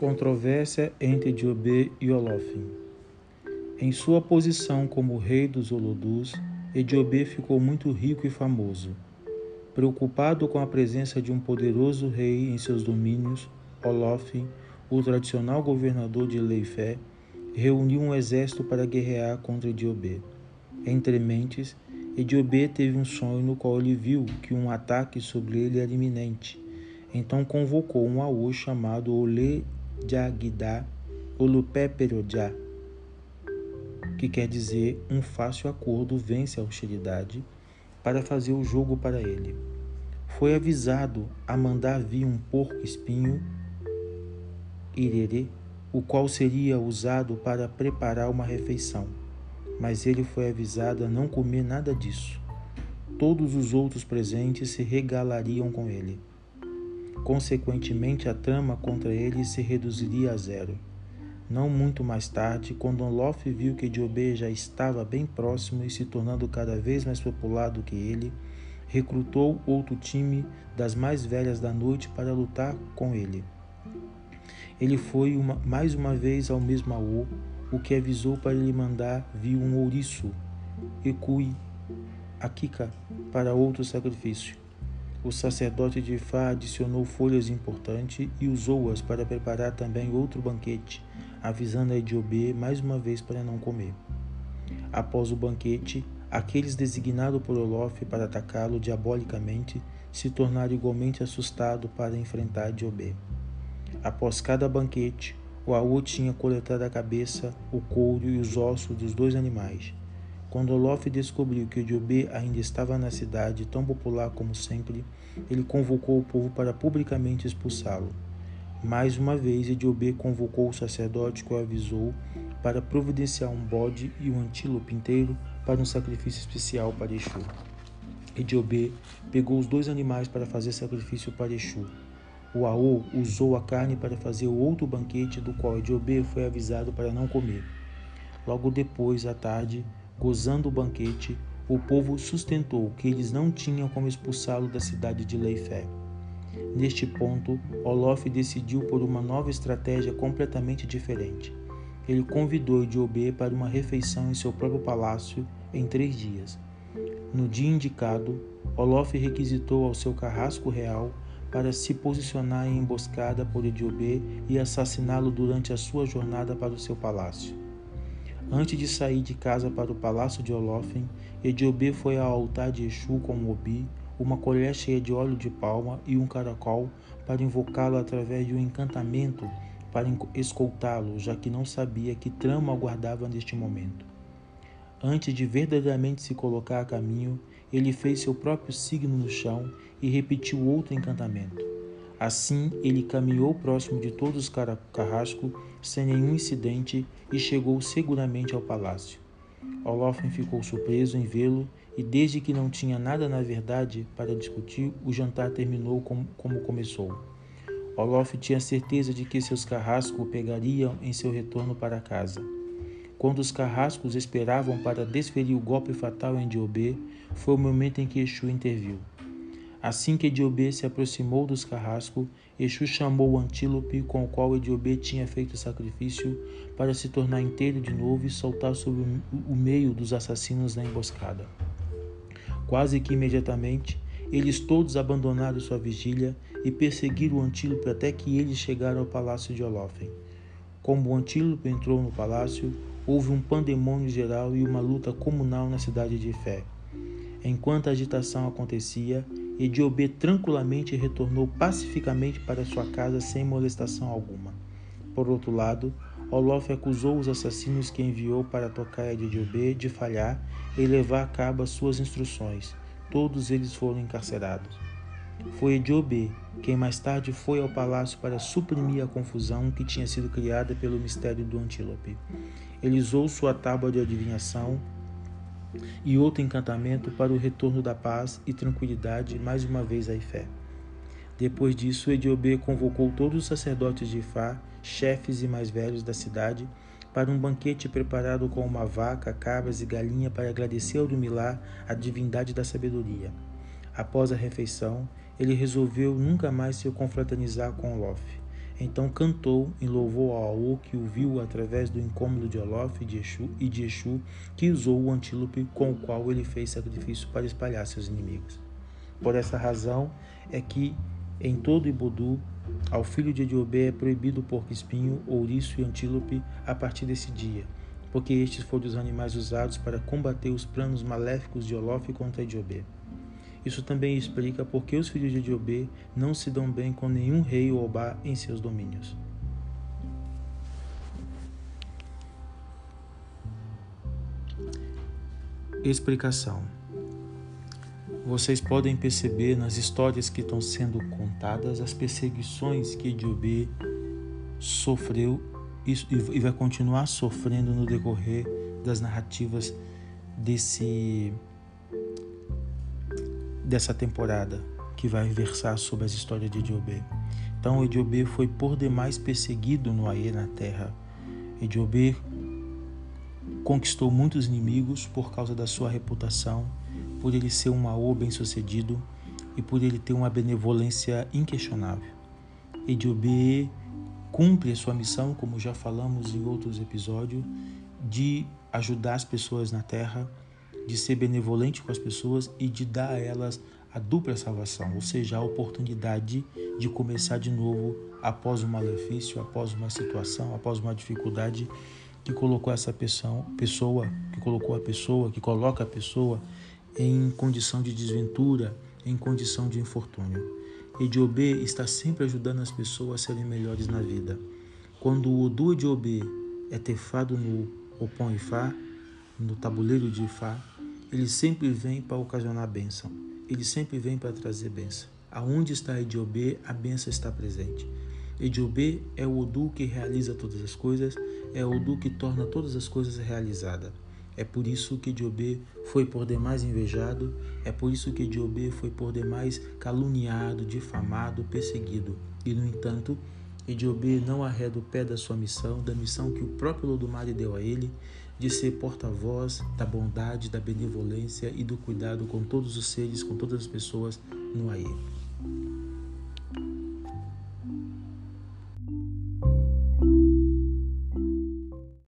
Controvérsia entre Diobê e Olofim. Em sua posição como rei dos Olodus, Ediobê ficou muito rico e famoso. Preocupado com a presença de um poderoso rei em seus domínios, Olofim, o tradicional governador de Leifé, reuniu um exército para guerrear contra Ediobê. Entre mentes, Ediobê teve um sonho no qual ele viu que um ataque sobre ele era iminente. Então convocou um Aô chamado Olê Jagidá Olupeperojá, que quer dizer um fácil acordo vence a hostilidade, para fazer o jogo para ele. Foi avisado a mandar vir um porco espinho, irerê, o qual seria usado para preparar uma refeição. Mas ele foi avisado a não comer nada disso. Todos os outros presentes se regalariam com ele. Consequentemente, a trama contra ele se reduziria a zero. Não muito mais tarde, quando Olof viu que Diobê já estava bem próximo e se tornando cada vez mais popular do que ele, recrutou outro time das mais velhas da noite para lutar com ele. Ele foi uma, mais uma vez ao mesmo Aô, o que avisou para lhe mandar vir um ouriço, Ecui, Akika, para outro sacrifício. O sacerdote de Fá adicionou folhas importantes e usou-as para preparar também outro banquete, avisando a Ediobê mais uma vez para não comer. Após o banquete, aqueles designados por Olof para atacá-lo diabolicamente se tornaram igualmente assustados para enfrentar Ediobê. Após cada banquete, o Aú tinha coletado a cabeça, o couro e os ossos dos dois animais. Quando Olof descobriu que Diobê ainda estava na cidade, tão popular como sempre, ele convocou o povo para publicamente expulsá-lo. Mais uma vez, Ediobê convocou o sacerdote que o avisou para providenciar um bode e um antílope inteiro para um sacrifício especial para Exu. Ediobê pegou os dois animais para fazer sacrifício para Exu. O Aô usou a carne para fazer o outro banquete do qual Ediobê foi avisado para não comer. Logo depois, à tarde, Gozando o banquete, o povo sustentou que eles não tinham como expulsá-lo da cidade de Leifé. Neste ponto, Olof decidiu por uma nova estratégia completamente diferente. Ele convidou Diobê para uma refeição em seu próprio palácio em três dias. No dia indicado, Olof requisitou ao seu carrasco real para se posicionar em emboscada por Ediobê e assassiná-lo durante a sua jornada para o seu palácio. Antes de sair de casa para o palácio de Olófen, Ediobê foi ao altar de Exu com obi, uma colher cheia de óleo de palma e um caracol para invocá-lo através de um encantamento para escoltá-lo, já que não sabia que trama aguardava neste momento. Antes de verdadeiramente se colocar a caminho, ele fez seu próprio signo no chão e repetiu outro encantamento. Assim, ele caminhou próximo de todos os carrascos sem nenhum incidente e chegou seguramente ao palácio. Olofem ficou surpreso em vê-lo e, desde que não tinha nada na verdade para discutir, o jantar terminou como, como começou. Olof tinha certeza de que seus carrascos o pegariam em seu retorno para casa. Quando os carrascos esperavam para desferir o golpe fatal em Diobê, foi o momento em que Exu interviu. Assim que Ediobê se aproximou dos carrascos, Exu chamou o antílope com o qual Ediobê tinha feito o sacrifício para se tornar inteiro de novo e saltar sobre o meio dos assassinos na emboscada. Quase que imediatamente, eles todos abandonaram sua vigília e perseguiram o antílope até que eles chegaram ao palácio de Olófen. Como o antílope entrou no palácio, houve um pandemônio geral e uma luta comunal na cidade de Fé. Enquanto a agitação acontecia, e Diobê tranquilamente retornou pacificamente para sua casa sem molestação alguma. Por outro lado, Olof acusou os assassinos que enviou para a tocaia de Diobê de falhar e levar a cabo as suas instruções. Todos eles foram encarcerados. Foi Diobê quem mais tarde foi ao palácio para suprimir a confusão que tinha sido criada pelo mistério do antílope. Ele usou sua tábua de adivinhação e outro encantamento para o retorno da paz e tranquilidade mais uma vez à fé. Depois disso, Ediobê convocou todos os sacerdotes de Ifá, chefes e mais velhos da cidade, para um banquete preparado com uma vaca, cabras e galinha para agradecer ao Dumilá a divindade da sabedoria. Após a refeição, ele resolveu nunca mais se confraternizar com Olof. Então cantou em louvor ao Aô que o viu através do incômodo de Olof e de Exu, e de Exu que usou o antílope com o qual ele fez sacrifício para espalhar seus inimigos. Por essa razão é que em todo Ibodu, ao filho de Ediobê é proibido o porco-espinho, ouriço e antílope a partir desse dia, porque estes foram os animais usados para combater os planos maléficos de Olof contra Ediobê. Isso também explica por que os filhos de Ediobê não se dão bem com nenhum rei ou obá em seus domínios. Explicação vocês podem perceber nas histórias que estão sendo contadas as perseguições que Ediobê sofreu e vai continuar sofrendo no decorrer das narrativas desse dessa temporada que vai versar sobre as histórias de Ediobê. Então Ediobê foi por demais perseguido no Aê na terra. Ediobê conquistou muitos inimigos por causa da sua reputação por ele ser um Maô bem-sucedido e por ele ter uma benevolência inquestionável. Ediobê cumpre a sua missão, como já falamos em outros episódios, de ajudar as pessoas na terra, de ser benevolente com as pessoas e de dar a elas a dupla salvação, ou seja, a oportunidade de começar de novo após um malefício, após uma situação, após uma dificuldade que colocou essa pessoa, que colocou a pessoa, que coloca a pessoa em condição de desventura, em condição de infortúnio. Ediobê está sempre ajudando as pessoas a serem melhores na vida. Quando o Odu Ediobê é tefado no Opon Ifá, no tabuleiro de Ifá, ele sempre vem para ocasionar bênção. Ele sempre vem para trazer bênção. Aonde está Ediobê, a bênção está presente. Ediobê é o Odu que realiza todas as coisas, é o Odu que torna todas as coisas realizadas. É por isso que Diobê foi por demais invejado, é por isso que Diobê foi por demais caluniado, difamado, perseguido. E, no entanto, Ediobê não arreda o pé da sua missão, da missão que o próprio Lodumare deu a ele, de ser porta-voz da bondade, da benevolência e do cuidado com todos os seres, com todas as pessoas no Aê.